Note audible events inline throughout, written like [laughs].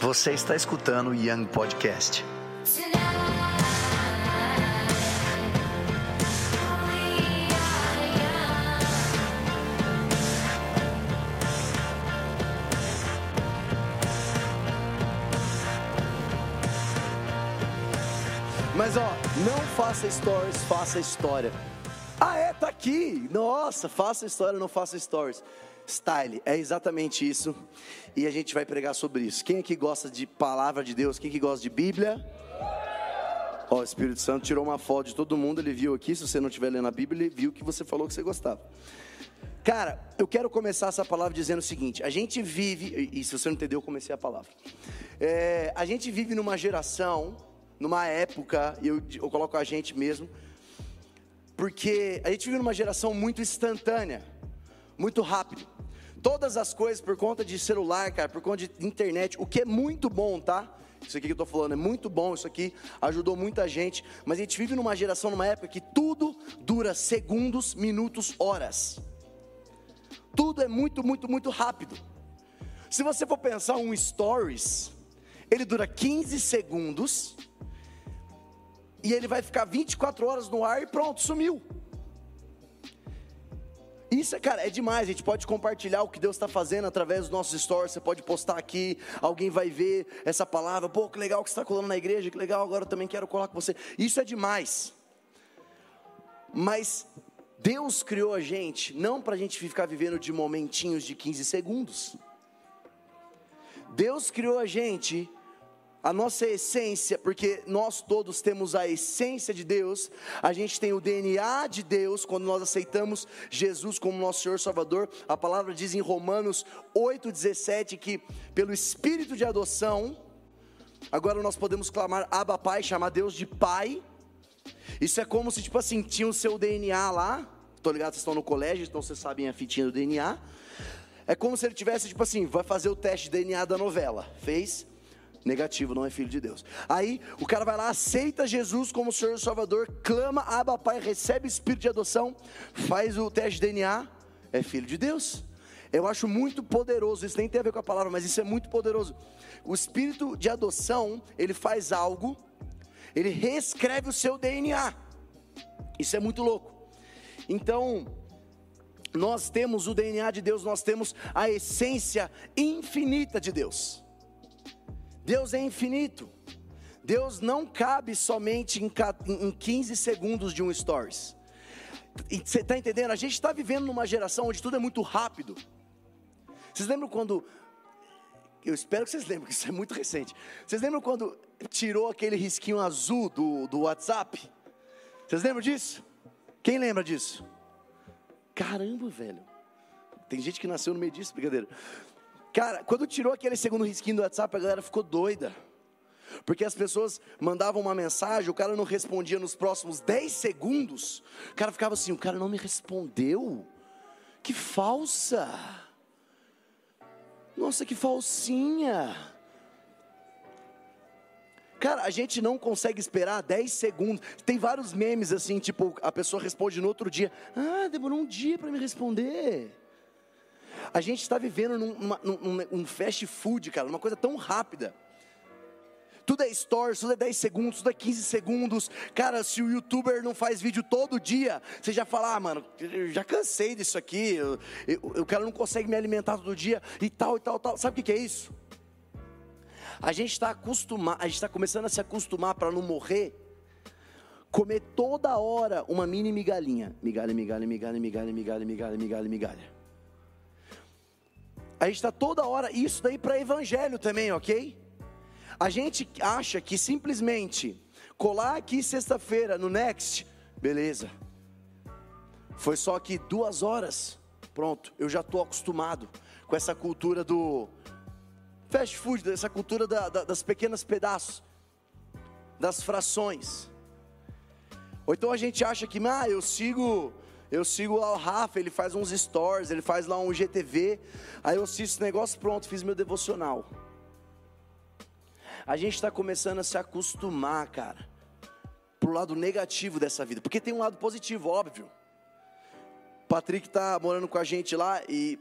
Você está escutando o Young Podcast. Mas ó, não faça stories, faça história. Ah, é, tá aqui. Nossa, faça história, não faça stories. Style, é exatamente isso. E a gente vai pregar sobre isso. Quem aqui gosta de palavra de Deus? Quem aqui gosta de Bíblia? Ó, o Espírito Santo tirou uma foto de todo mundo, ele viu aqui. Se você não estiver lendo a Bíblia, ele viu que você falou que você gostava. Cara, eu quero começar essa palavra dizendo o seguinte: a gente vive, e se você não entendeu, eu comecei a palavra. É, a gente vive numa geração, numa época, eu, eu coloco a gente mesmo, porque a gente vive numa geração muito instantânea, muito rápido. Todas as coisas por conta de celular, cara, por conta de internet, o que é muito bom, tá? Isso aqui que eu tô falando é muito bom, isso aqui ajudou muita gente, mas a gente vive numa geração, numa época que tudo dura segundos, minutos, horas. Tudo é muito, muito, muito rápido. Se você for pensar um stories, ele dura 15 segundos e ele vai ficar 24 horas no ar e pronto, sumiu. Isso, cara, é demais. A gente pode compartilhar o que Deus está fazendo através dos nossos stories. Você pode postar aqui, alguém vai ver essa palavra. Pô, que legal que você está colando na igreja, que legal, agora eu também quero colar com você. Isso é demais. Mas Deus criou a gente não para a gente ficar vivendo de momentinhos de 15 segundos. Deus criou a gente a nossa essência, porque nós todos temos a essência de Deus, a gente tem o DNA de Deus quando nós aceitamos Jesus como nosso Senhor Salvador. A palavra diz em Romanos 8,17 que pelo Espírito de adoção, agora nós podemos clamar Abba Pai, chamar Deus de Pai. Isso é como se, tipo assim, tinha o seu DNA lá. Tô ligado, vocês estão no colégio, então vocês sabem a fitinha do DNA. É como se ele tivesse, tipo assim, vai fazer o teste de DNA da novela. Fez? Negativo, não é filho de Deus. Aí o cara vai lá, aceita Jesus como Senhor e Salvador, clama, aba Pai, recebe Espírito de adoção, faz o teste de DNA, é filho de Deus. Eu acho muito poderoso, isso nem tem a ver com a palavra, mas isso é muito poderoso. O Espírito de adoção, ele faz algo, ele reescreve o seu DNA. Isso é muito louco. Então, nós temos o DNA de Deus, nós temos a essência infinita de Deus. Deus é infinito. Deus não cabe somente em 15 segundos de um stories. Você está entendendo? A gente está vivendo numa geração onde tudo é muito rápido. Vocês lembram quando. Eu espero que vocês lembrem, que isso é muito recente. Vocês lembram quando tirou aquele risquinho azul do, do WhatsApp? Vocês lembram disso? Quem lembra disso? Caramba, velho. Tem gente que nasceu no meio disso, brincadeira. Cara, quando tirou aquele segundo risquinho do WhatsApp, a galera ficou doida. Porque as pessoas mandavam uma mensagem, o cara não respondia nos próximos 10 segundos. O cara ficava assim: o cara não me respondeu? Que falsa! Nossa, que falsinha! Cara, a gente não consegue esperar 10 segundos. Tem vários memes assim, tipo, a pessoa responde no outro dia: Ah, demorou um dia para me responder. A gente está vivendo num, num, num, fast food, cara, uma coisa tão rápida. Tudo é stories, tudo é 10 segundos, tudo é 15 segundos. Cara, se o youtuber não faz vídeo todo dia, você já fala, ah, mano, já cansei disso aqui. Eu, eu, o cara não consegue me alimentar todo dia e tal, e tal, tal. Sabe o que, que é isso? A gente está acostumado, a gente está começando a se acostumar para não morrer comer toda hora uma mini migalhinha. Migalha, migalha, migalha, migalha, migalha, migalha, migalha, migalha. A gente está toda hora, isso daí para evangelho também, ok? A gente acha que simplesmente colar aqui sexta-feira no Next, beleza. Foi só que duas horas, pronto, eu já estou acostumado com essa cultura do fast food, essa cultura da, da, das pequenas pedaços, das frações. Ou então a gente acha que, ah, eu sigo eu sigo lá o Rafa, ele faz uns stories, ele faz lá um GTV. Aí eu assisto esse negócio, pronto, fiz meu devocional. A gente está começando a se acostumar, cara, pro lado negativo dessa vida, porque tem um lado positivo, óbvio. Patrick está morando com a gente lá e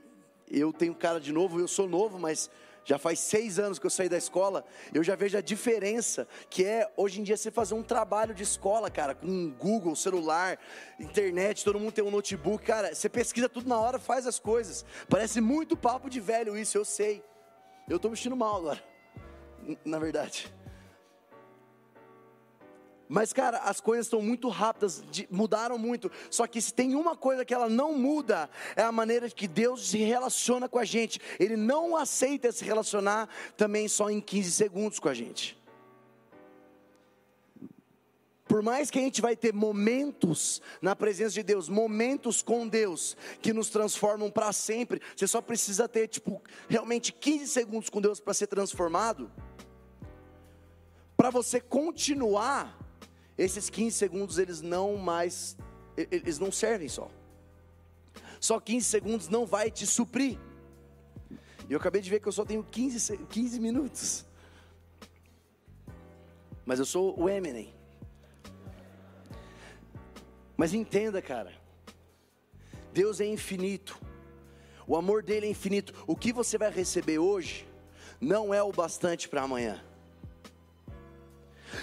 eu tenho cara de novo, eu sou novo, mas Já faz seis anos que eu saí da escola, eu já vejo a diferença que é hoje em dia você fazer um trabalho de escola, cara, com Google, celular, internet, todo mundo tem um notebook, cara, você pesquisa tudo na hora, faz as coisas. Parece muito papo de velho isso, eu sei. Eu estou vestindo mal agora, [laughs] na verdade. Mas, cara, as coisas estão muito rápidas, mudaram muito. Só que se tem uma coisa que ela não muda, é a maneira que Deus se relaciona com a gente. Ele não aceita se relacionar também só em 15 segundos com a gente. Por mais que a gente vai ter momentos na presença de Deus, momentos com Deus, que nos transformam para sempre, você só precisa ter, tipo, realmente 15 segundos com Deus para ser transformado. Para você continuar esses 15 segundos eles não mais, eles não servem só. Só 15 segundos não vai te suprir. E eu acabei de ver que eu só tenho 15, 15 minutos. Mas eu sou o Eminem. Mas entenda, cara. Deus é infinito. O amor dele é infinito. O que você vai receber hoje não é o bastante para amanhã.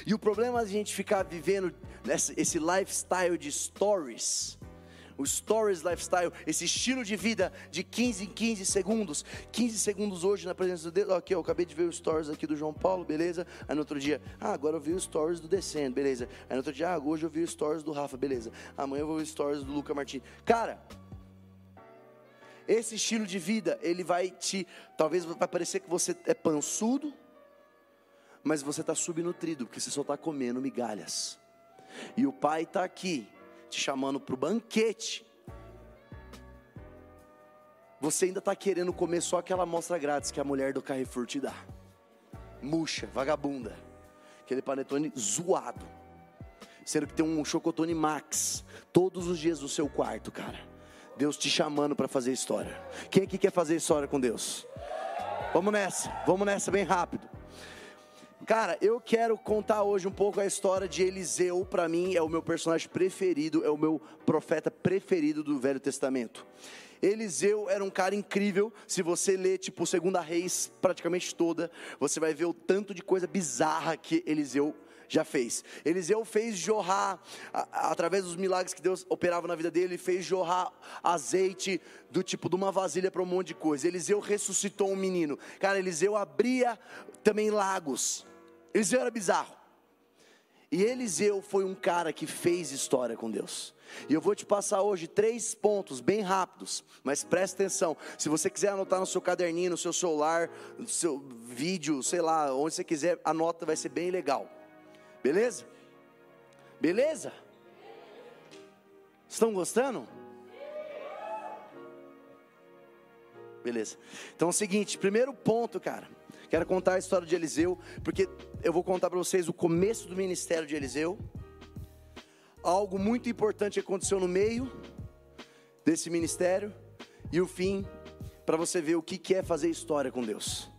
E o problema é a gente ficar vivendo esse lifestyle de stories, o stories lifestyle, esse estilo de vida de 15 em 15 segundos, 15 segundos hoje na presença de Deus, aqui eu acabei de ver os stories aqui do João Paulo, beleza? Aí no outro dia, ah, agora eu vi os stories do Descendo, beleza? Aí no outro dia, ah, hoje eu vi os stories do Rafa, beleza? Amanhã eu vou ver os stories do Luca Martins. Cara, esse estilo de vida, ele vai te, talvez vai parecer que você é pançudo, mas você está subnutrido, porque você só está comendo migalhas. E o pai está aqui, te chamando para o banquete. Você ainda está querendo comer só aquela amostra grátis que a mulher do Carrefour te dá. Murcha, vagabunda. Aquele panetone zoado. Sendo que tem um chocotone max todos os dias no seu quarto, cara. Deus te chamando para fazer história. Quem aqui quer fazer história com Deus? Vamos nessa, vamos nessa bem rápido. Cara, eu quero contar hoje um pouco a história de Eliseu. Para mim, é o meu personagem preferido, é o meu profeta preferido do Velho Testamento. Eliseu era um cara incrível. Se você ler, tipo, Segunda Reis praticamente toda, você vai ver o tanto de coisa bizarra que Eliseu já fez. Eliseu fez jorrar, através dos milagres que Deus operava na vida dele, ele fez jorrar azeite do tipo de uma vasilha para um monte de coisa. Eliseu ressuscitou um menino. Cara, Eliseu abria também lagos. Eliseu era bizarro. E Eliseu foi um cara que fez história com Deus. E eu vou te passar hoje três pontos bem rápidos, mas preste atenção. Se você quiser anotar no seu caderninho, no seu celular, no seu vídeo, sei lá, onde você quiser, anota, vai ser bem legal. Beleza? Beleza? Estão gostando? Beleza. Então é o seguinte, primeiro ponto, cara. Quero contar a história de Eliseu, porque eu vou contar para vocês o começo do ministério de Eliseu. Algo muito importante aconteceu no meio desse ministério e o fim, para você ver o que é fazer história com Deus.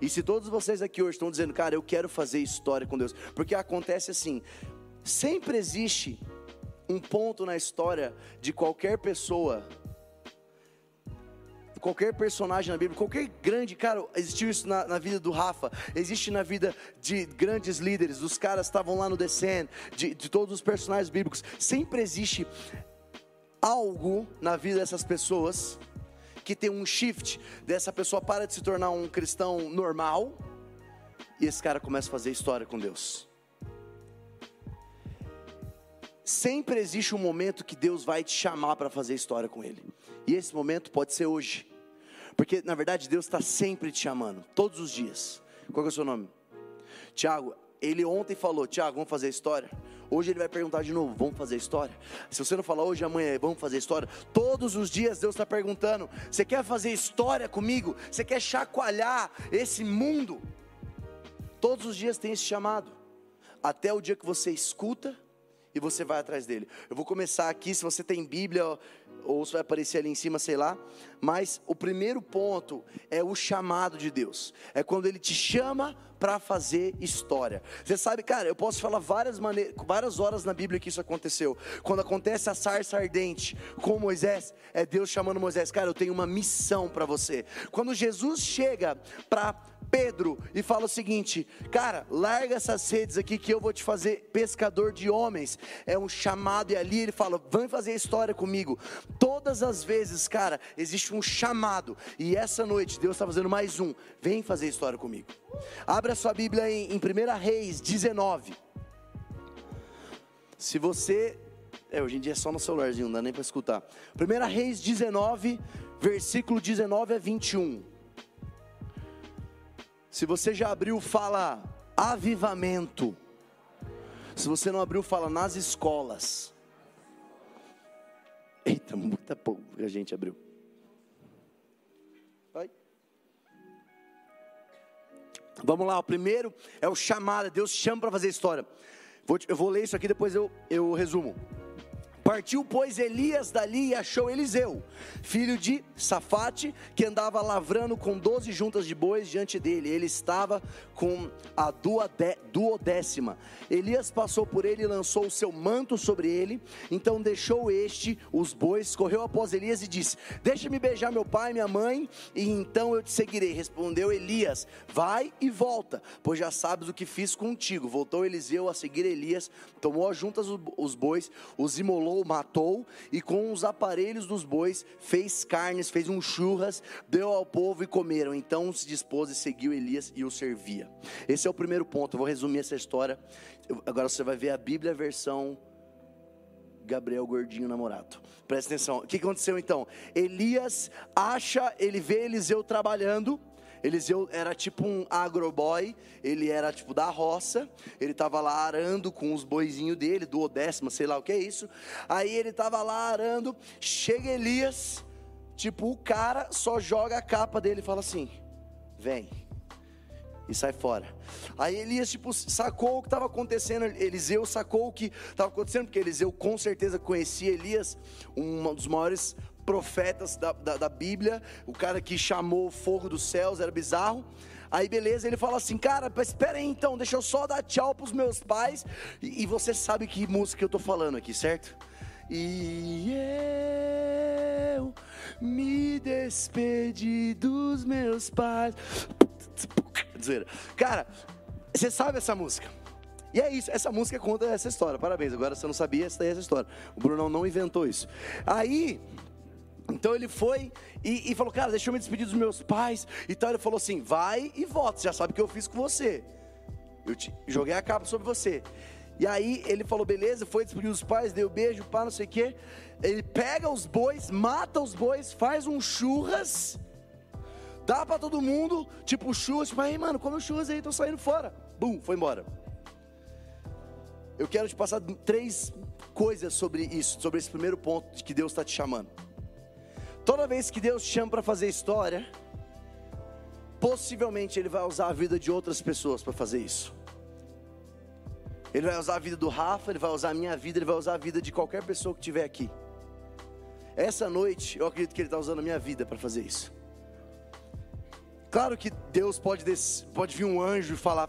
E se todos vocês aqui hoje estão dizendo, cara, eu quero fazer história com Deus, porque acontece assim, sempre existe um ponto na história de qualquer pessoa qualquer personagem na Bíblia, qualquer grande, cara, existiu isso na, na vida do Rafa, existe na vida de grandes líderes, dos caras que estavam lá no Descend, de, de todos os personagens bíblicos, sempre existe algo na vida dessas pessoas que tem um shift, dessa pessoa para de se tornar um cristão normal, e esse cara começa a fazer história com Deus. Sempre existe um momento que Deus vai te chamar para fazer história com Ele. E esse momento pode ser hoje. Porque na verdade Deus está sempre te chamando, todos os dias. Qual é o seu nome? Tiago, ele ontem falou, Tiago, vamos fazer história? Hoje ele vai perguntar de novo, vamos fazer história? Se você não falar hoje, amanhã, vamos fazer história? Todos os dias Deus está perguntando: você quer fazer história comigo? Você quer chacoalhar esse mundo? Todos os dias tem esse chamado, até o dia que você escuta e você vai atrás dele. Eu vou começar aqui, se você tem Bíblia, ou se vai aparecer ali em cima, sei lá. Mas o primeiro ponto é o chamado de Deus. É quando Ele te chama para fazer história. Você sabe, cara, eu posso falar várias maneiras, várias horas na Bíblia que isso aconteceu. Quando acontece a sarça ardente com Moisés, é Deus chamando Moisés, cara, eu tenho uma missão para você. Quando Jesus chega para Pedro e fala o seguinte: Cara, larga essas redes aqui que eu vou te fazer pescador de homens. É um chamado, e ali ele fala: Vem fazer história comigo. Todas as vezes, cara, existe um chamado, e essa noite Deus está fazendo mais um. Vem fazer história comigo. Abra sua Bíblia em, em 1 Reis 19. Se você. É, hoje em dia é só no celularzinho, não dá nem para escutar. 1 Reis 19, versículo 19 a 21. Se você já abriu, fala avivamento. Se você não abriu, fala nas escolas. Eita, muita pouco que a gente abriu. Vamos lá, o primeiro é o chamado. Deus chama para fazer história. Vou, eu vou ler isso aqui, depois eu, eu resumo. Partiu, pois, Elias dali e achou Eliseu, filho de Safate, que andava lavrando com doze juntas de bois diante dele. Ele estava com a duodécima. Elias passou por ele e lançou o seu manto sobre ele. Então deixou este os bois, correu após Elias e disse: Deixa-me beijar meu pai e minha mãe, e então eu te seguirei. Respondeu Elias: Vai e volta, pois já sabes o que fiz contigo. Voltou Eliseu a seguir Elias, tomou as juntas os bois, os imolou matou, e com os aparelhos dos bois fez carnes, fez um churras, deu ao povo e comeram. Então se dispôs e seguiu Elias e o servia. Esse é o primeiro ponto. Eu vou resumir essa história. Agora você vai ver a Bíblia versão Gabriel Gordinho namorado. Presta atenção. O que aconteceu então? Elias acha, ele vê Eliseu trabalhando Eliseu era tipo um agroboy, ele era tipo da roça, ele estava lá arando com os boizinhos dele, do décima, sei lá o que é isso. Aí ele estava lá arando, chega Elias, tipo o cara só joga a capa dele e fala assim: vem. E sai fora. Aí Elias, tipo, sacou o que estava acontecendo. Eliseu sacou o que estava acontecendo, porque Eliseu com certeza conhecia Elias, um dos maiores profetas da, da, da Bíblia, o cara que chamou fogo dos céus, era bizarro. Aí beleza, ele fala assim, cara, espera aí então, deixa eu só dar tchau pros meus pais. E, e você sabe que música eu tô falando aqui, certo? E eu me despedi dos meus pais. Cara, você sabe essa música? E é isso, essa música conta essa história. Parabéns, agora você não sabia, essa daí é essa história. O Brunão não inventou isso. Aí, então ele foi e, e, falou, cara, deixa eu me despedir dos meus pais. Então ele falou assim: vai e volta, você já sabe o que eu fiz com você. Eu te, joguei a capa sobre você. E aí ele falou, beleza, foi despedir dos pais, deu beijo, pá, não sei o quê. Ele pega os bois, mata os bois, faz um churras, dá para todo mundo, tipo churras, tipo, aí mano, come churras aí, tô saindo fora. Bum, foi embora. Eu quero te passar três coisas sobre isso, sobre esse primeiro ponto de que Deus está te chamando. Toda vez que Deus te chama para fazer história, possivelmente Ele vai usar a vida de outras pessoas para fazer isso. Ele vai usar a vida do Rafa, Ele vai usar a minha vida, Ele vai usar a vida de qualquer pessoa que estiver aqui. Essa noite, eu acredito que Ele está usando a minha vida para fazer isso. Claro que Deus pode, pode vir um anjo e falar: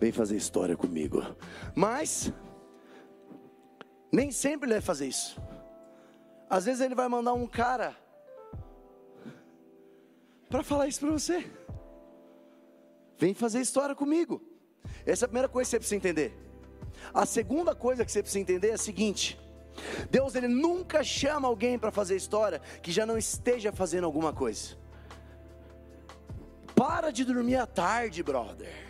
vem fazer história comigo. Mas, nem sempre Ele vai fazer isso. Às vezes ele vai mandar um cara para falar isso para você. Vem fazer história comigo. Essa é a primeira coisa que você precisa entender. A segunda coisa que você precisa entender é a seguinte: Deus ele nunca chama alguém para fazer história que já não esteja fazendo alguma coisa. Para de dormir à tarde, brother.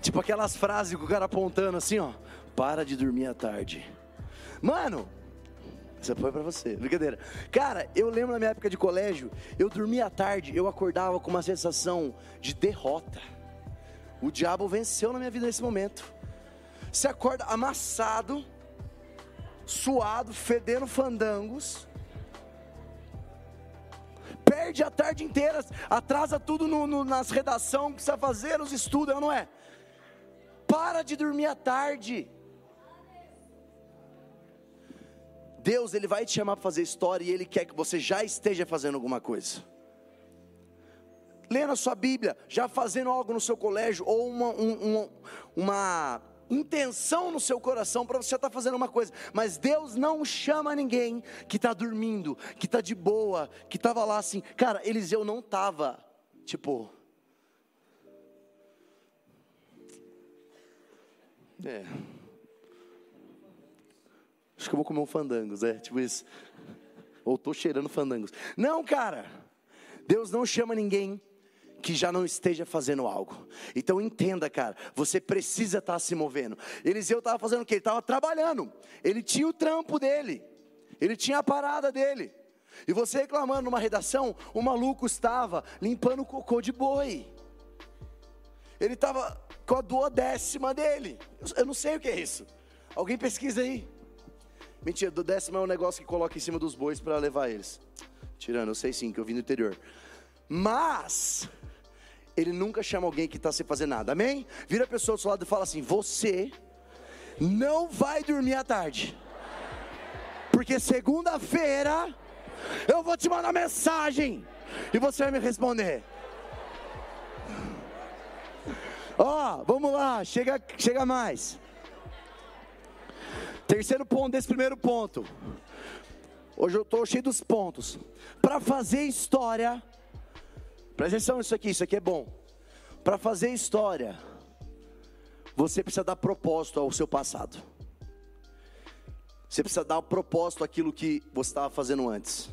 Tipo aquelas frases que o cara apontando assim, ó. Para de dormir à tarde. Mano, isso foi para você, brincadeira. Cara, eu lembro na minha época de colégio, eu dormia à tarde, eu acordava com uma sensação de derrota. O diabo venceu na minha vida nesse momento. Você acorda amassado, suado, fedendo fandangos. Perde a tarde inteira, atrasa tudo no, no, nas redações precisa fazer, nos estudos, não é? Para de dormir à tarde. Deus, Ele vai te chamar para fazer história e Ele quer que você já esteja fazendo alguma coisa. Lendo a sua Bíblia, já fazendo algo no seu colégio, ou uma, um, uma intenção no seu coração para você estar tá fazendo uma coisa, mas Deus não chama ninguém que está dormindo, que está de boa, que estava lá assim. Cara, Eliseu não estava, tipo. É. Acho que eu vou comer um fandangos, é tipo isso. Ou estou cheirando fandangos. Não, cara. Deus não chama ninguém que já não esteja fazendo algo. Então entenda, cara, você precisa estar tá se movendo. Eliseu estava fazendo o que? Ele estava trabalhando. Ele tinha o trampo dele. Ele tinha a parada dele. E você reclamando numa redação, o maluco estava limpando o cocô de boi. Ele estava com a duodécima dele. Eu não sei o que é isso. Alguém pesquisa aí. Mentira, duodécima é um negócio que coloca em cima dos bois para levar eles. Tirando, eu sei sim, que eu vim do interior. Mas, ele nunca chama alguém que está sem fazer nada, amém? Vira a pessoa do seu lado e fala assim: Você não vai dormir à tarde, porque segunda-feira eu vou te mandar mensagem e você vai me responder. Ó, oh, vamos lá, chega, chega mais. Terceiro ponto desse primeiro ponto. Hoje eu estou cheio dos pontos. Para fazer história, Presta atenção nisso aqui, isso aqui é bom. Para fazer história, você precisa dar propósito ao seu passado. Você precisa dar propósito àquilo que você estava fazendo antes.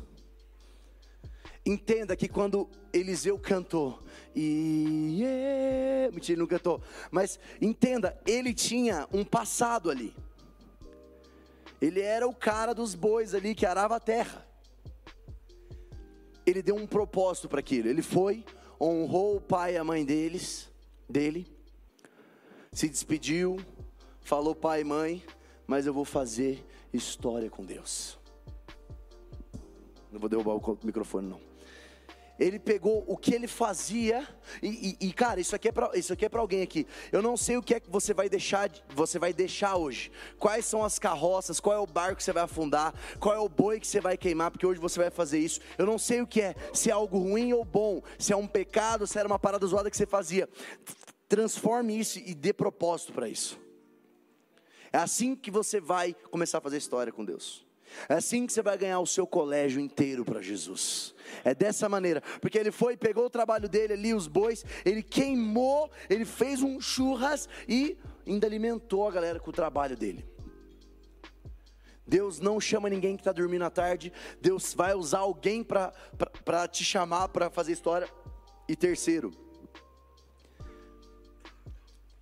Entenda que quando Eliseu cantou, e yeah, mentira, não cantou, mas entenda, ele tinha um passado ali. Ele era o cara dos bois ali que arava a terra ele deu um propósito para aquilo. Ele foi, honrou o pai e a mãe deles, dele, se despediu, falou pai e mãe, mas eu vou fazer história com Deus. Não vou derrubar o microfone não ele pegou o que ele fazia e, e, e cara, isso aqui é para isso aqui é para alguém aqui. Eu não sei o que é que você vai deixar, você vai deixar hoje. Quais são as carroças? Qual é o barco que você vai afundar? Qual é o boi que você vai queimar? Porque hoje você vai fazer isso. Eu não sei o que é, se é algo ruim ou bom, se é um pecado, se era uma parada zoada que você fazia. Transforme isso e dê propósito para isso. É assim que você vai começar a fazer história com Deus. É assim que você vai ganhar o seu colégio inteiro para Jesus. É dessa maneira, porque ele foi, pegou o trabalho dele ali, os bois, ele queimou, ele fez um churras e ainda alimentou a galera com o trabalho dele. Deus não chama ninguém que está dormindo à tarde, Deus vai usar alguém para te chamar para fazer história. E terceiro,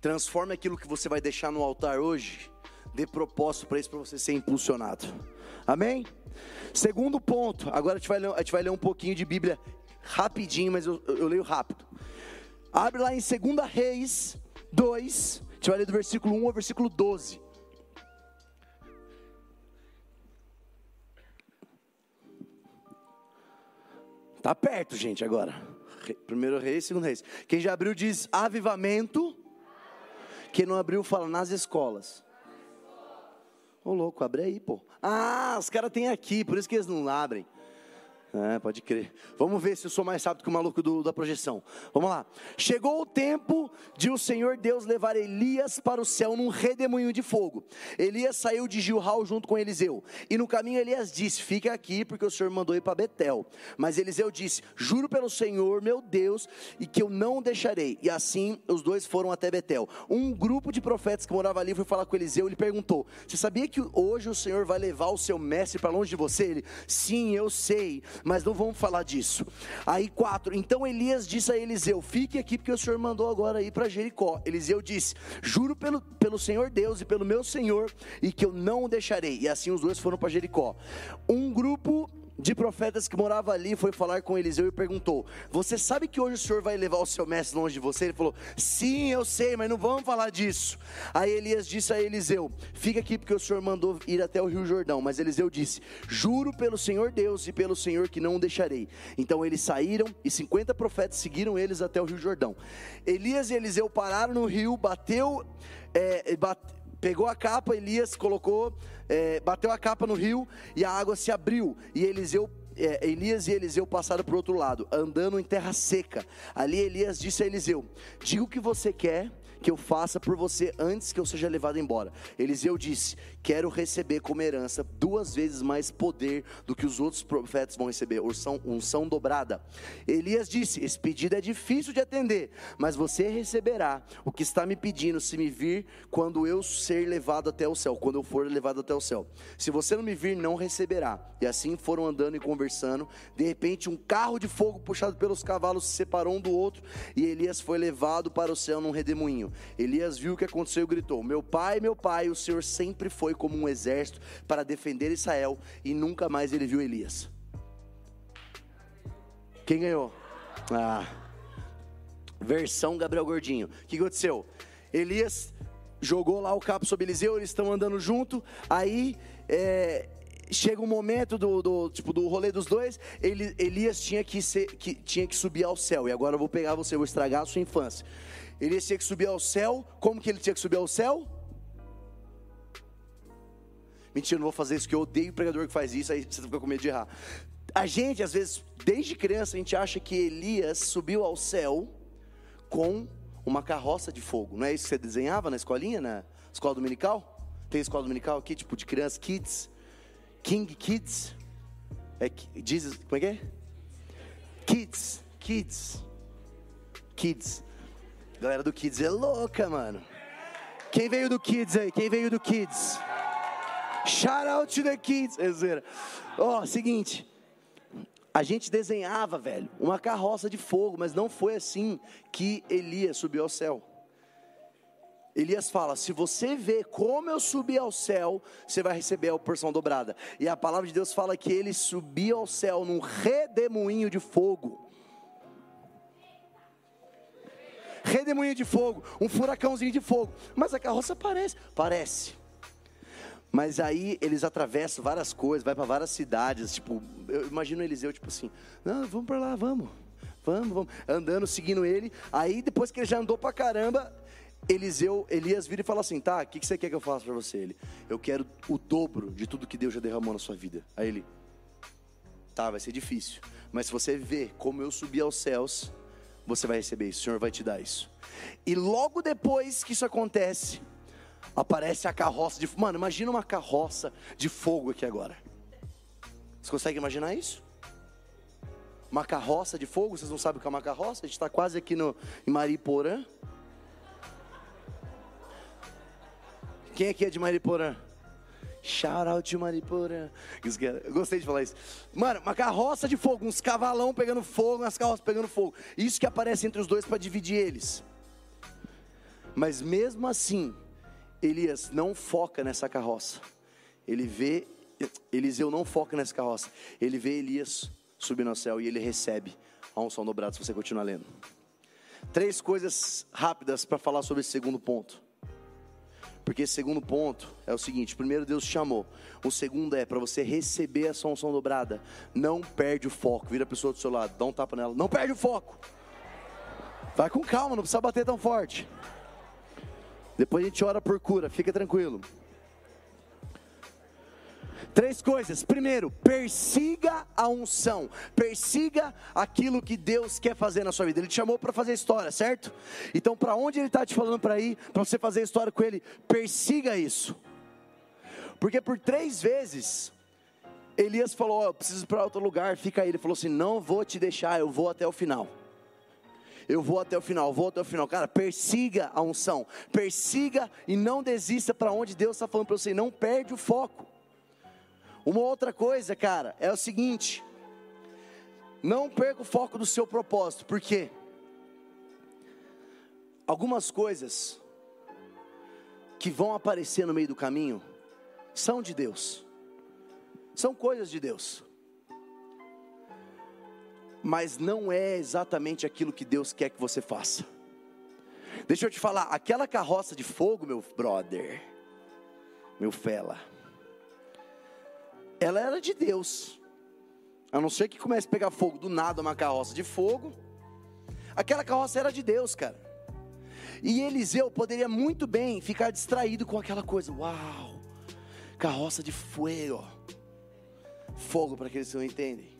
transforme aquilo que você vai deixar no altar hoje, dê propósito para isso, para você ser impulsionado. Amém? Segundo ponto, agora a gente vai ler, gente vai ler um pouquinho de Bíblia rapidinho, mas eu, eu, eu leio rápido. Abre lá em 2 Reis 2, a gente vai ler do versículo 1 ao versículo 12. Tá perto, gente, agora. Primeiro Reis, segundo Reis. Quem já abriu diz avivamento. Quem não abriu fala nas escolas. Ô louco, abre aí, pô. Ah, os caras têm aqui, por isso que eles não abrem. É, pode crer. Vamos ver se eu sou mais rápido que o maluco do, da projeção. Vamos lá. Chegou o tempo de o Senhor Deus levar Elias para o céu num redemoinho de fogo. Elias saiu de Gilgal junto com Eliseu. E no caminho Elias disse: Fica aqui, porque o Senhor mandou ir para Betel. Mas Eliseu disse: Juro pelo Senhor, meu Deus, e que eu não deixarei. E assim os dois foram até Betel. Um grupo de profetas que morava ali foi falar com Eliseu. Ele perguntou: Você sabia que hoje o Senhor vai levar o seu mestre para longe de você? Ele: Sim, eu sei mas não vamos falar disso. Aí quatro, então Elias disse a Eliseu: Fique aqui, porque o Senhor mandou agora ir para Jericó. Eliseu disse: Juro pelo, pelo Senhor Deus e pelo meu Senhor, e que eu não o deixarei. E assim os dois foram para Jericó. Um grupo de profetas que morava ali foi falar com Eliseu e perguntou: Você sabe que hoje o senhor vai levar o seu mestre longe de você? Ele falou: Sim, eu sei, mas não vamos falar disso. Aí Elias disse a Eliseu: Fica aqui porque o senhor mandou ir até o rio Jordão. Mas Eliseu disse: Juro pelo Senhor Deus e pelo Senhor que não o deixarei. Então eles saíram e 50 profetas seguiram eles até o rio Jordão. Elias e Eliseu pararam no rio, bateu. É, bate, pegou a capa, Elias colocou, é, bateu a capa no rio e a água se abriu. E Eliseu é, Elias e Eliseu passaram para o outro lado, andando em terra seca. Ali Elias disse a Eliseu: Diga o que você quer que eu faça por você antes que eu seja levado embora. Eliseu disse: Quero receber como herança duas vezes mais poder do que os outros profetas vão receber, unção, unção dobrada. Elias disse: Esse pedido é difícil de atender, mas você receberá o que está me pedindo se me vir quando eu ser levado até o céu, quando eu for levado até o céu. Se você não me vir, não receberá. E assim foram andando e conversando. De repente, um carro de fogo puxado pelos cavalos se separou um do outro e Elias foi levado para o céu num redemoinho. Elias viu o que aconteceu e gritou: Meu pai, meu pai, o Senhor sempre foi como um exército para defender Israel, e nunca mais ele viu Elias. Quem ganhou? Ah, versão Gabriel Gordinho. O que aconteceu? Elias jogou lá o capo sobre Eliseu, eles estão andando junto, aí é, chega um momento do, do, tipo, do rolê dos dois, ele, Elias tinha que, ser, que, tinha que subir ao céu, e agora eu vou pegar você, vou estragar a sua infância. Ele tinha que subir ao céu. Como que ele tinha que subir ao céu? Mentira, não vou fazer isso, que eu odeio o pregador que faz isso, aí você fica com medo de errar. A gente, às vezes, desde criança, a gente acha que Elias subiu ao céu com uma carroça de fogo. Não é isso que você desenhava na escolinha, na escola dominical? Tem escola dominical aqui, tipo de criança, kids, King Kids. É, Jesus, como é que é? Kids, kids, kids. Galera do Kids é louca, mano. Quem veio do Kids aí? Quem veio do Kids? Shout out to the Kids. Ó, oh, seguinte. A gente desenhava, velho, uma carroça de fogo, mas não foi assim que Elias subiu ao céu. Elias fala: se você vê como eu subi ao céu, você vai receber a porção dobrada. E a palavra de Deus fala que ele subiu ao céu num redemoinho de fogo. redemoinho de fogo, um furacãozinho de fogo. Mas a carroça parece, parece. Mas aí eles atravessam várias coisas, vai para várias cidades, tipo, eu imagino Eliseu tipo assim: "Não, vamos para lá, vamos. Vamos, vamos". Andando, seguindo ele. Aí depois que ele já andou para caramba, Eliseu, Elias vira e fala assim: "Tá, o que, que você quer que eu faça para você?" Ele: "Eu quero o dobro de tudo que Deus já derramou na sua vida". Aí ele: "Tá, vai ser difícil, mas se você ver como eu subi aos céus, você vai receber isso, o Senhor vai te dar isso. E logo depois que isso acontece, aparece a carroça de Mano, imagina uma carroça de fogo aqui agora. Você consegue imaginar isso? Uma carroça de fogo, vocês não sabem o que é uma carroça? A gente está quase aqui no, em Mariporã. Quem aqui é de Mariporã? Shout out to Maripura. Eu gostei de falar isso. Mano, uma carroça de fogo, uns cavalão pegando fogo, umas carroças pegando fogo. Isso que aparece entre os dois para dividir eles. Mas mesmo assim, Elias não foca nessa carroça. Ele vê, Eliseu não foca nessa carroça. Ele vê Elias subindo ao céu e ele recebe a unção dobrada, se você continuar lendo. Três coisas rápidas para falar sobre esse segundo ponto. Porque esse segundo ponto é o seguinte: primeiro Deus te chamou. O segundo é para você receber essa unção dobrada. Não perde o foco. Vira a pessoa do seu lado, dá um tapa nela. Não perde o foco. Vai com calma, não precisa bater tão forte. Depois a gente ora por cura, fica tranquilo. Três coisas. Primeiro, persiga a unção. Persiga aquilo que Deus quer fazer na sua vida. Ele te chamou para fazer história, certo? Então, para onde Ele está te falando para ir, para você fazer história com Ele, persiga isso. Porque por três vezes, Elias falou: oh, Eu preciso ir para outro lugar, fica aí. Ele falou assim: Não vou te deixar, eu vou até o final. Eu vou até o final, vou até o final. Cara, persiga a unção, persiga e não desista para onde Deus está falando para você, não perde o foco. Uma outra coisa, cara, é o seguinte: não perca o foco do seu propósito, porque algumas coisas que vão aparecer no meio do caminho são de Deus, são coisas de Deus. Mas não é exatamente aquilo que Deus quer que você faça. Deixa eu te falar, aquela carroça de fogo, meu brother, meu fela, ela era de Deus. A não ser que comece a pegar fogo do nada uma carroça de fogo. Aquela carroça era de Deus, cara. E Eliseu poderia muito bem ficar distraído com aquela coisa. Uau! Carroça de fogo. Fogo para aqueles que não entendem.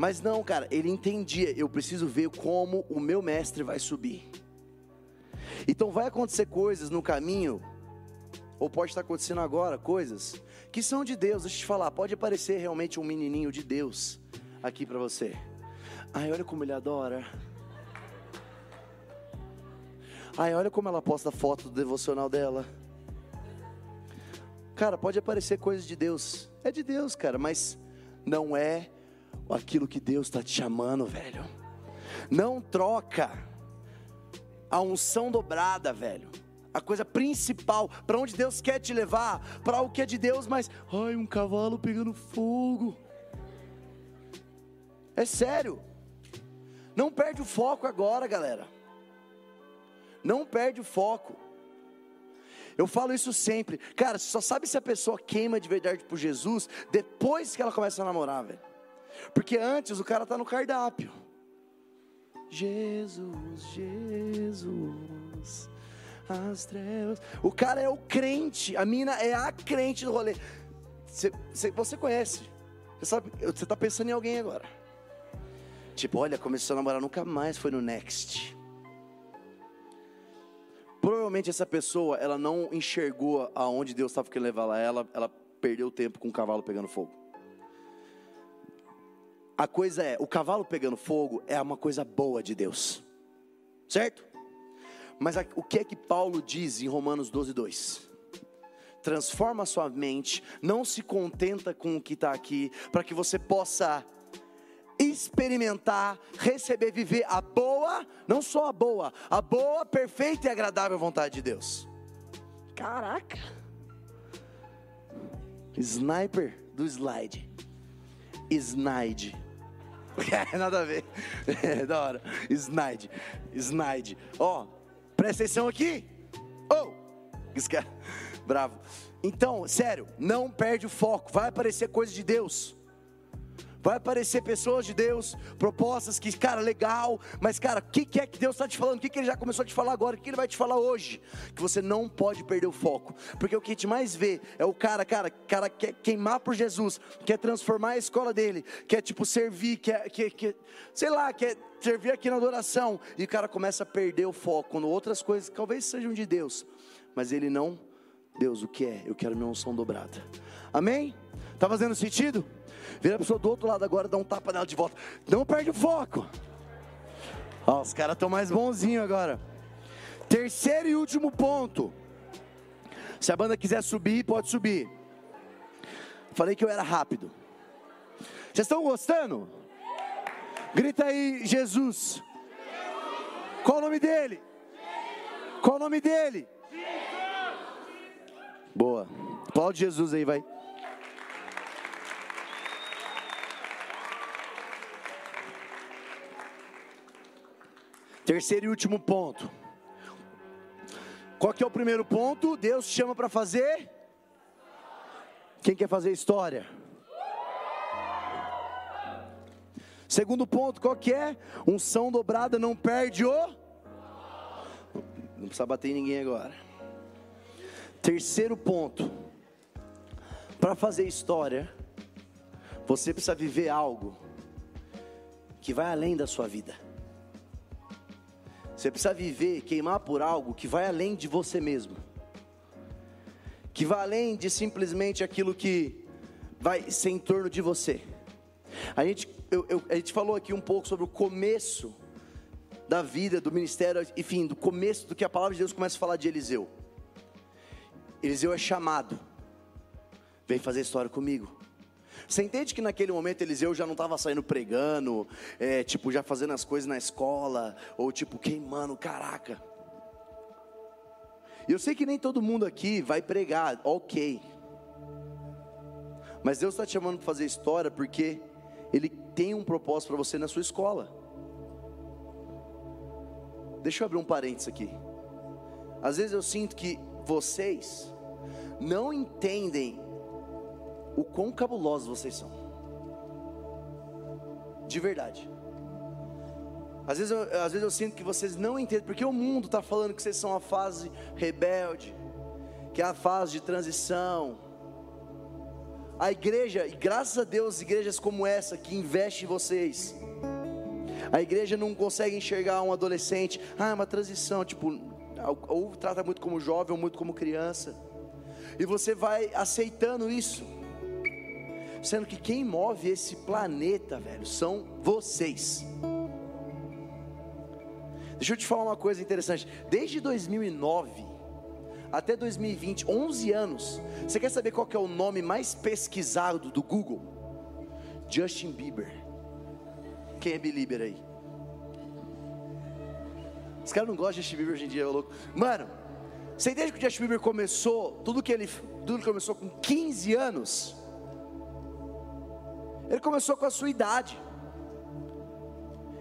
Mas não, cara, ele entendia, eu preciso ver como o meu mestre vai subir. Então vai acontecer coisas no caminho, ou pode estar acontecendo agora coisas que são de Deus. Deixa eu te falar, pode aparecer realmente um menininho de Deus aqui para você. Ai, olha como ele adora. Ai, olha como ela posta foto do devocional dela. Cara, pode aparecer coisas de Deus. É de Deus, cara, mas não é aquilo que Deus está te chamando, velho. Não troca a unção dobrada, velho. A coisa principal, para onde Deus quer te levar, para o que é de Deus, mas, ai, um cavalo pegando fogo. É sério. Não perde o foco agora, galera. Não perde o foco. Eu falo isso sempre. Cara, você só sabe se a pessoa queima de verdade por Jesus depois que ela começa a namorar, velho. Porque antes o cara tá no cardápio. Jesus, Jesus, as trevas. O cara é o crente, a mina é a crente do rolê. Você, você, você conhece, você sabe, você tá pensando em alguém agora. Tipo, olha, começou a namorar, nunca mais foi no Next. Provavelmente essa pessoa, ela não enxergou aonde Deus estava querendo levar ela, ela perdeu tempo com o cavalo pegando fogo. A coisa é, o cavalo pegando fogo é uma coisa boa de Deus, certo? Mas a, o que é que Paulo diz em Romanos 12, 2? Transforma sua mente, não se contenta com o que está aqui, para que você possa experimentar, receber, viver a boa, não só a boa, a boa, perfeita e agradável vontade de Deus. Caraca! Sniper do slide. Slide. [laughs] Nada a ver. [laughs] Da hora. Snide. Snide. Ó, oh, presta atenção aqui. Oh! Bravo. Então, sério, não perde o foco. Vai aparecer coisa de Deus. Vai aparecer pessoas de Deus, propostas que, cara, legal, mas, cara, o que, que, é que Deus está te falando? O que, que Ele já começou a te falar agora? O que Ele vai te falar hoje? Que você não pode perder o foco, porque o que a gente mais vê é o cara, cara, cara quer queimar por Jesus, quer transformar a escola dele, quer, tipo, servir, quer, quer, quer sei lá, quer servir aqui na adoração, e o cara começa a perder o foco, quando outras coisas talvez sejam de Deus, mas ele não, Deus, o que é? Eu quero minha unção dobrada. Amém? Tá fazendo sentido? Vira a pessoa do outro lado agora, dá um tapa nela de volta. Não perde o foco. Ó, os caras estão mais bonzinhos agora. Terceiro e último ponto. Se a banda quiser subir, pode subir. Falei que eu era rápido. Vocês estão gostando? Grita aí, Jesus. Qual o nome dele? Qual o nome dele? Boa. Aplaude Jesus aí, vai. Terceiro e último ponto. Qual que é o primeiro ponto? Deus chama para fazer. Quem quer fazer história? Segundo ponto, qual que é? Unção dobrada não perde o. Não precisa bater em ninguém agora. Terceiro ponto. Para fazer história, você precisa viver algo que vai além da sua vida. Você precisa viver, queimar por algo que vai além de você mesmo. Que vai além de simplesmente aquilo que vai ser em torno de você. A gente, eu, eu, a gente falou aqui um pouco sobre o começo da vida, do ministério, enfim, do começo do que a palavra de Deus começa a falar de Eliseu. Eliseu é chamado, vem fazer história comigo. Você entende que naquele momento Eliseu já não estava saindo pregando, é, tipo, já fazendo as coisas na escola, ou tipo, queimando, caraca. E eu sei que nem todo mundo aqui vai pregar, ok. Mas Deus está te chamando para fazer história porque Ele tem um propósito para você na sua escola. Deixa eu abrir um parênteses aqui. Às vezes eu sinto que vocês não entendem o quão cabulosos vocês são. De verdade. Às vezes, eu, às vezes eu sinto que vocês não entendem, porque o mundo está falando que vocês são a fase rebelde, que é a fase de transição. A igreja, e graças a Deus, igrejas como essa que investem em vocês. A igreja não consegue enxergar um adolescente, ah, é uma transição, tipo, ou trata muito como jovem ou muito como criança. E você vai aceitando isso. Sendo que quem move esse planeta, velho, são vocês. Deixa eu te falar uma coisa interessante. Desde 2009 até 2020, 11 anos. Você quer saber qual que é o nome mais pesquisado do Google? Justin Bieber. Quem é Belieber aí? Os caras não gostam de Justin Bieber hoje em dia, é louco. Mano, você entende que o Justin Bieber começou, tudo que ele, tudo que começou com 15 anos? Ele começou com a sua idade.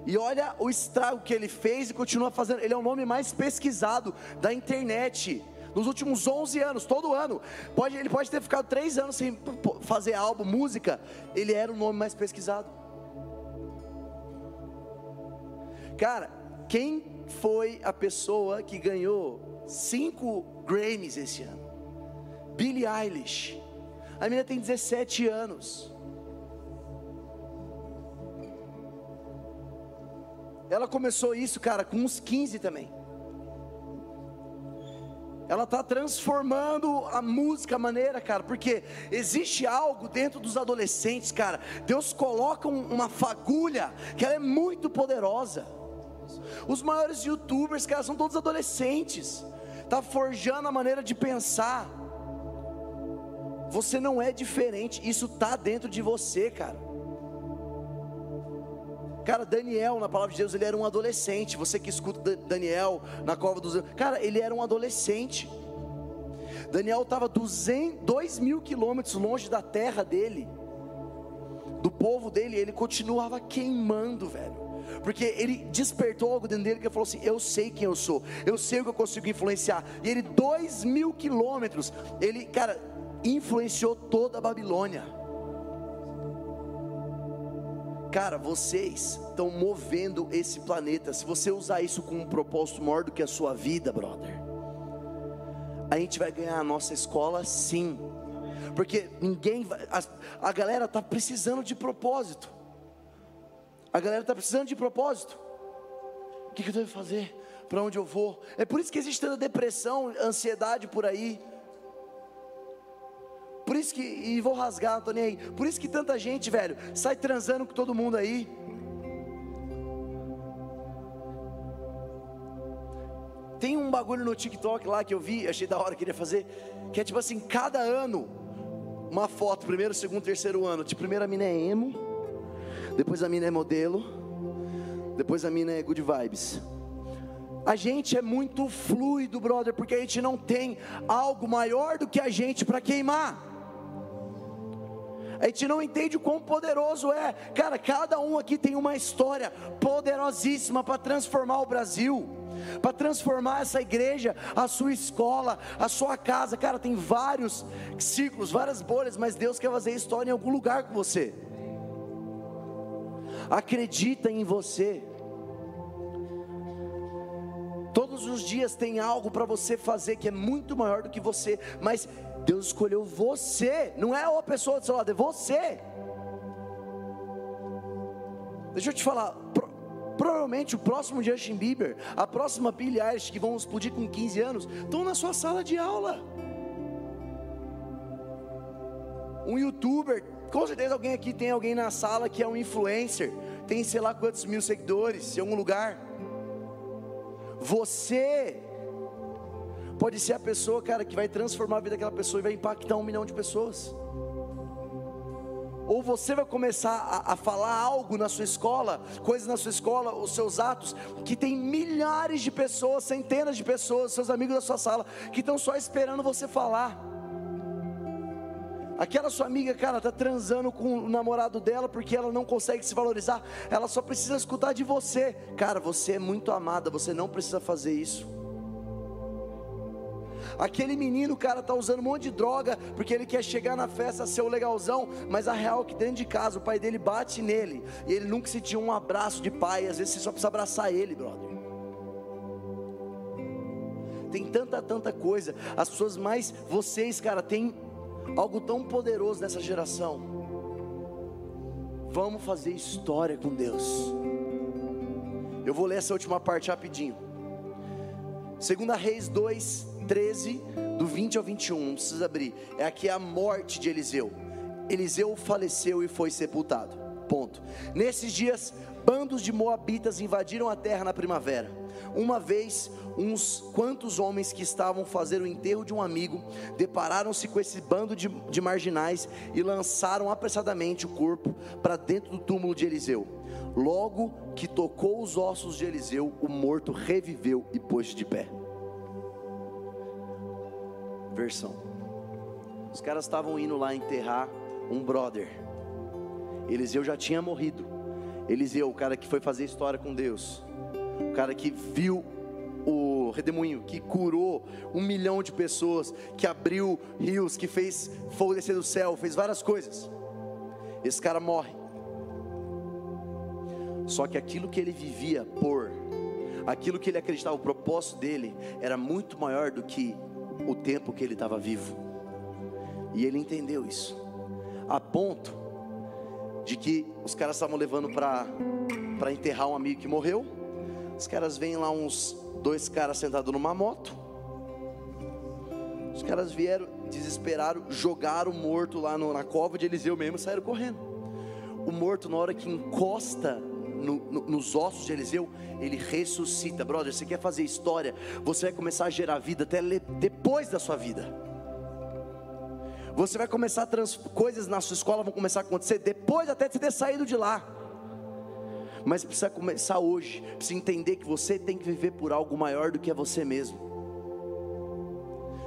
E olha o estrago que ele fez e continua fazendo. Ele é o nome mais pesquisado da internet nos últimos 11 anos, todo ano. Pode, ele pode ter ficado três anos sem fazer álbum, música. Ele era o nome mais pesquisado. Cara, quem foi a pessoa que ganhou cinco Grammys esse ano? Billie Eilish. A menina tem 17 anos. Ela começou isso, cara, com uns 15 também. Ela está transformando a música, a maneira, cara, porque existe algo dentro dos adolescentes, cara. Deus coloca uma fagulha que ela é muito poderosa. Os maiores youtubers, cara, são todos adolescentes. Tá forjando a maneira de pensar. Você não é diferente, isso tá dentro de você, cara. Cara, Daniel, na palavra de Deus, ele era um adolescente. Você que escuta Daniel na cova dos. Cara, ele era um adolescente. Daniel estava 2 mil quilômetros longe da terra dele, do povo dele, ele continuava queimando, velho. Porque ele despertou algo dentro dele que ele falou assim: Eu sei quem eu sou, eu sei o que eu consigo influenciar. E ele, dois mil quilômetros, ele, cara, influenciou toda a Babilônia. Cara, vocês estão movendo esse planeta. Se você usar isso com um propósito maior do que a sua vida, brother, a gente vai ganhar a nossa escola sim. Porque ninguém vai, a, a galera está precisando de propósito. A galera está precisando de propósito. O que, que eu devo fazer? Para onde eu vou? É por isso que existe tanta depressão, ansiedade por aí. Por isso que, e vou rasgar, não tô nem aí. Por isso que tanta gente, velho, sai transando com todo mundo aí. Tem um bagulho no TikTok lá que eu vi, achei da hora, queria fazer, que é tipo assim, cada ano, uma foto, primeiro, segundo, terceiro ano. Tipo, primeiro a mina é emo, depois a mina é modelo, depois a mina é good vibes. A gente é muito fluido, brother, porque a gente não tem algo maior do que a gente para queimar a gente não entende o quão poderoso é. Cara, cada um aqui tem uma história poderosíssima para transformar o Brasil para transformar essa igreja, a sua escola, a sua casa. Cara, tem vários ciclos, várias bolhas, mas Deus quer fazer história em algum lugar com você. Acredita em você. Todos os dias tem algo para você fazer que é muito maior do que você, mas Deus escolheu você, não é uma pessoa do seu lado, é você. Deixa eu te falar, pro, provavelmente o próximo Justin Bieber, a próxima Billie Eilish que vão explodir com 15 anos, estão na sua sala de aula. Um youtuber, com certeza alguém aqui tem alguém na sala que é um influencer, tem sei lá quantos mil seguidores em algum lugar. Você Pode ser a pessoa, cara, que vai transformar a vida daquela pessoa e vai impactar um milhão de pessoas. Ou você vai começar a, a, falar algo na sua escola, coisas na sua escola, os seus atos, que tem milhares de pessoas, centenas de pessoas, seus amigos da sua sala, que estão só esperando você falar. Aquela sua amiga, cara, tá transando com o namorado dela porque ela não consegue se valorizar. Ela só precisa escutar de você. Cara, você é muito amada, você não precisa fazer isso. Aquele menino, cara, tá usando um monte de droga porque ele quer chegar na festa, ser o legalzão, mas a real é que dentro de casa o pai dele bate nele e ele nunca sentiu um abraço de pai. Às vezes você só precisa abraçar ele, brother. Tem tanta, tanta coisa. As pessoas mais, vocês, cara, tem algo tão poderoso nessa geração. Vamos fazer história com Deus. Eu vou ler essa última parte rapidinho. Segunda Reis 2, 13, do 20 ao 21, não precisa abrir. É aqui a morte de Eliseu. Eliseu faleceu e foi sepultado. Ponto. Nesses dias, bandos de moabitas invadiram a terra na primavera. Uma vez, uns quantos homens que estavam fazendo o enterro de um amigo depararam-se com esse bando de, de marginais e lançaram apressadamente o corpo para dentro do túmulo de Eliseu. Logo que tocou os ossos de Eliseu, o morto reviveu e pôs de pé. Versão. Os caras estavam indo lá enterrar um brother. Eliseu já tinha morrido. Eliseu, o cara que foi fazer história com Deus o cara que viu o redemoinho, que curou um milhão de pessoas, que abriu rios, que fez fogo descer do céu, fez várias coisas. Esse cara morre. Só que aquilo que ele vivia por, aquilo que ele acreditava, o propósito dele, era muito maior do que o tempo que ele estava vivo. E ele entendeu isso, a ponto de que os caras estavam levando para enterrar um amigo que morreu os caras veem lá uns dois caras sentados numa moto. Os caras vieram, desesperaram, jogaram o morto lá no, na cova de Eliseu mesmo e saíram correndo. O morto, na hora que encosta no, no, nos ossos de Eliseu, ele ressuscita. Brother, você quer fazer história? Você vai começar a gerar vida até depois da sua vida. Você vai começar a trans, coisas na sua escola vão começar a acontecer depois até de você ter saído de lá mas precisa começar hoje, precisa entender que você tem que viver por algo maior do que é você mesmo.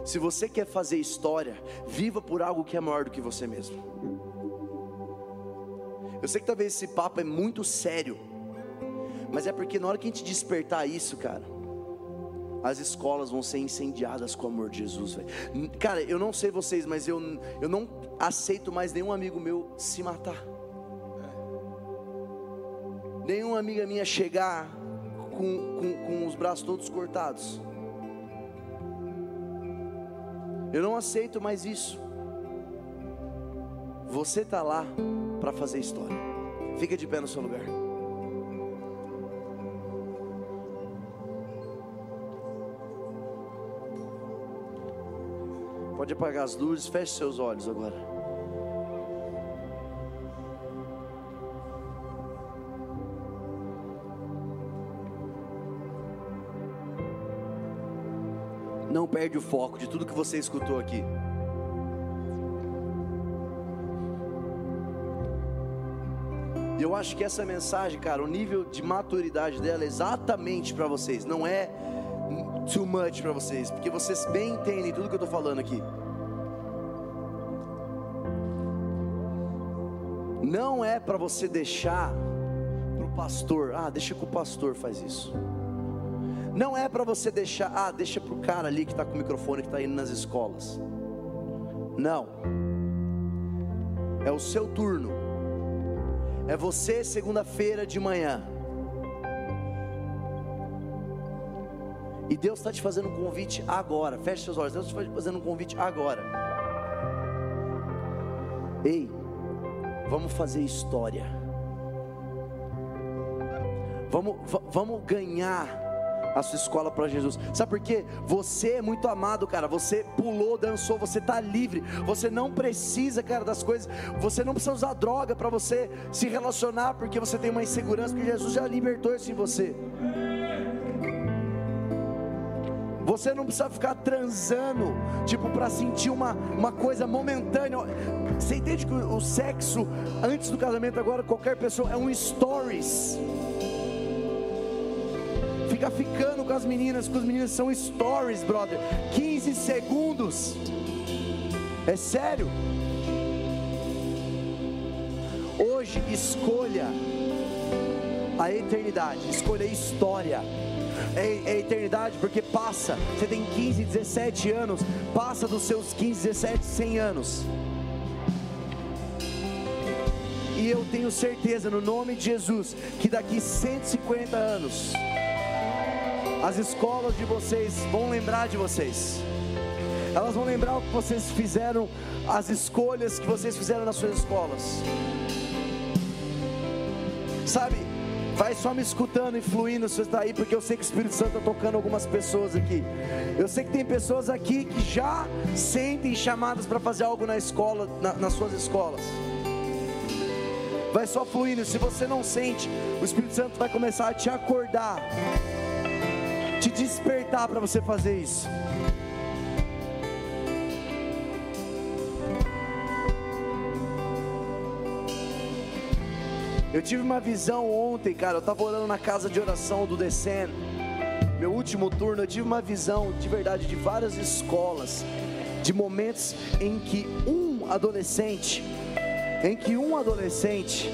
Se você quer fazer história, viva por algo que é maior do que você mesmo. Eu sei que talvez esse papo é muito sério, mas é porque na hora que a gente despertar isso, cara, as escolas vão ser incendiadas com o amor de Jesus, véio. Cara, eu não sei vocês, mas eu, eu não aceito mais nenhum amigo meu se matar nenhuma amiga minha chegar com, com, com os braços todos cortados. Eu não aceito mais isso. Você está lá para fazer história. Fica de pé no seu lugar. Pode apagar as luzes, feche seus olhos agora. não perde o foco de tudo que você escutou aqui. Eu acho que essa mensagem, cara, o nível de maturidade dela é exatamente para vocês, não é too much para vocês, porque vocês bem entendem tudo que eu estou falando aqui. Não é para você deixar para o pastor, ah, deixa que o pastor faz isso. Não é para você deixar, ah, deixa para o cara ali que está com o microfone que está indo nas escolas. Não. É o seu turno. É você segunda-feira de manhã. E Deus está te fazendo um convite agora. Feche seus olhos. Deus está te fazendo um convite agora. Ei, vamos fazer história. Vamos, vamos ganhar a sua escola para Jesus. Sabe por quê? Você é muito amado, cara. Você pulou, dançou, você está livre. Você não precisa, cara, das coisas. Você não precisa usar droga para você se relacionar, porque você tem uma insegurança, porque Jesus já libertou isso em você. Você não precisa ficar transando, tipo, para sentir uma, uma coisa momentânea. Você entende que o sexo antes do casamento, agora, qualquer pessoa, é um stories fica ficando com as meninas, com as meninas são stories, brother. 15 segundos. É sério? Hoje escolha a eternidade, escolha a história. É, é eternidade porque passa. Você tem 15, 17 anos, passa dos seus 15, 17, 100 anos. E eu tenho certeza, no nome de Jesus, que daqui 150 anos, as escolas de vocês vão lembrar de vocês. Elas vão lembrar o que vocês fizeram, as escolhas que vocês fizeram nas suas escolas. Sabe, vai só me escutando e fluindo se você está aí, porque eu sei que o Espírito Santo está tocando algumas pessoas aqui. Eu sei que tem pessoas aqui que já sentem chamadas para fazer algo na escola, na, nas suas escolas. Vai só fluindo. Se você não sente, o Espírito Santo vai começar a te acordar, te despertar para você fazer isso. Eu tive uma visão ontem, cara. Eu estava orando na casa de oração do Decen. Meu último turno, eu tive uma visão de verdade de várias escolas, de momentos em que um adolescente, em que um adolescente,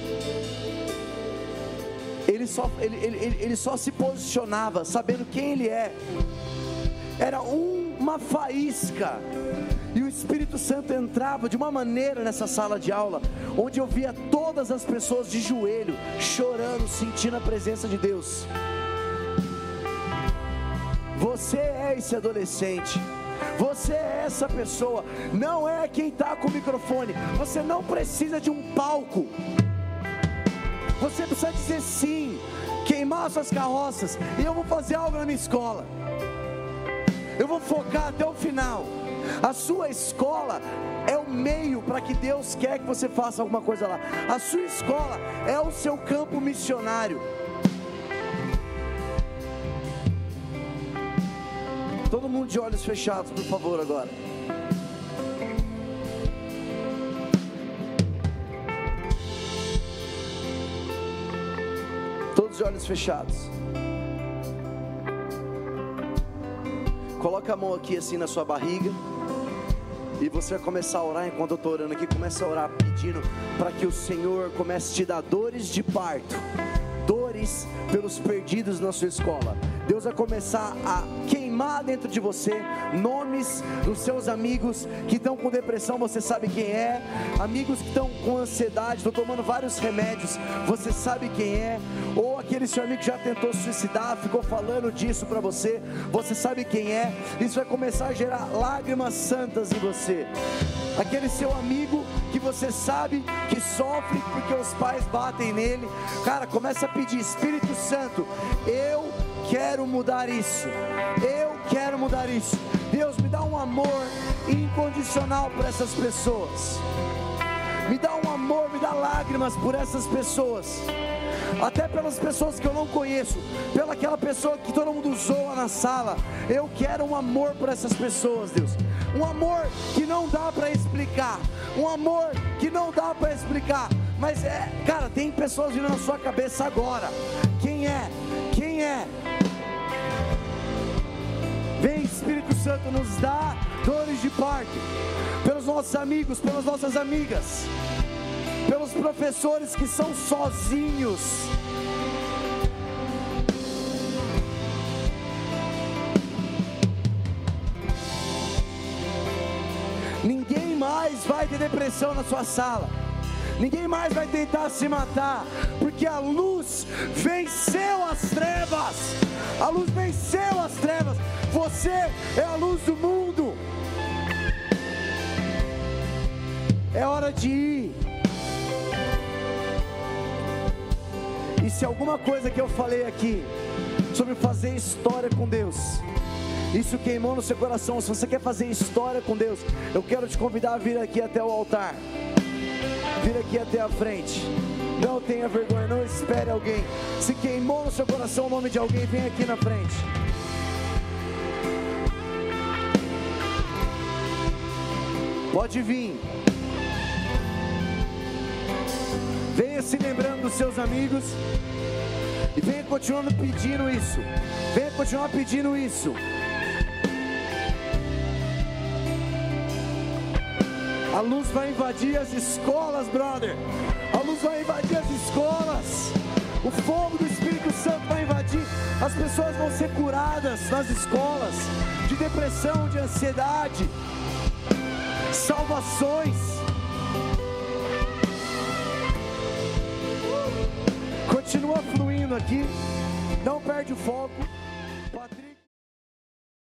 ele só, ele, ele, ele só se posicionava sabendo quem ele é. Era uma faísca e o Espírito Santo entrava de uma maneira nessa sala de aula, onde eu via todas as pessoas de joelho, chorando, sentindo a presença de Deus. Você é esse adolescente. Você é essa pessoa, não é quem está com o microfone. Você não precisa de um palco. Você precisa dizer sim, queimar suas carroças, e eu vou fazer algo na minha escola. Eu vou focar até o final. A sua escola é o meio para que Deus quer que você faça alguma coisa lá. A sua escola é o seu campo missionário. Todo mundo de olhos fechados, por favor, agora. De olhos fechados. Coloca a mão aqui assim na sua barriga. E você vai começar a orar enquanto eu estou orando aqui. Começa a orar pedindo para que o Senhor comece a te dar dores de parto, dores pelos perdidos na sua escola. Deus vai começar a queimar dentro de você nomes dos seus amigos que estão com depressão, você sabe quem é, amigos que estão com ansiedade, estão tomando vários remédios, você sabe quem é, ou aquele seu amigo que já tentou suicidar, ficou falando disso para você, você sabe quem é, isso vai começar a gerar lágrimas santas em você. Aquele seu amigo que você sabe que sofre porque os pais batem nele, cara, começa a pedir, Espírito Santo, eu quero mudar isso. Eu quero mudar isso. Deus, me dá um amor incondicional por essas pessoas. Me dá um amor, me dá lágrimas por essas pessoas. Até pelas pessoas que eu não conheço, pela aquela pessoa que todo mundo zoa na sala. Eu quero um amor por essas pessoas, Deus. Um amor que não dá para explicar. Um amor que não dá para explicar. Mas é, cara, tem pessoas vindo na sua cabeça agora. Quem é? Quem é? Vem Espírito Santo nos dá dores de parto, pelos nossos amigos, pelas nossas amigas, pelos professores que são sozinhos. Ninguém mais vai ter depressão na sua sala. Ninguém mais vai tentar se matar, porque a luz venceu as trevas. A luz venceu as trevas. Você é a luz do mundo. É hora de ir. E se alguma coisa que eu falei aqui sobre fazer história com Deus, isso queimou no seu coração. Se você quer fazer história com Deus, eu quero te convidar a vir aqui até o altar. Vir aqui até a frente. Não tenha vergonha, não espere alguém. Se queimou no seu coração o nome de alguém, vem aqui na frente. Pode vir. Venha se lembrando dos seus amigos. E venha continuando pedindo isso. Venha continuar pedindo isso. A luz vai invadir as escolas, brother. A luz vai invadir as escolas. O fogo do Espírito Santo vai invadir. As pessoas vão ser curadas nas escolas de depressão, de ansiedade. Salvações. Continua fluindo aqui. Não perde o foco.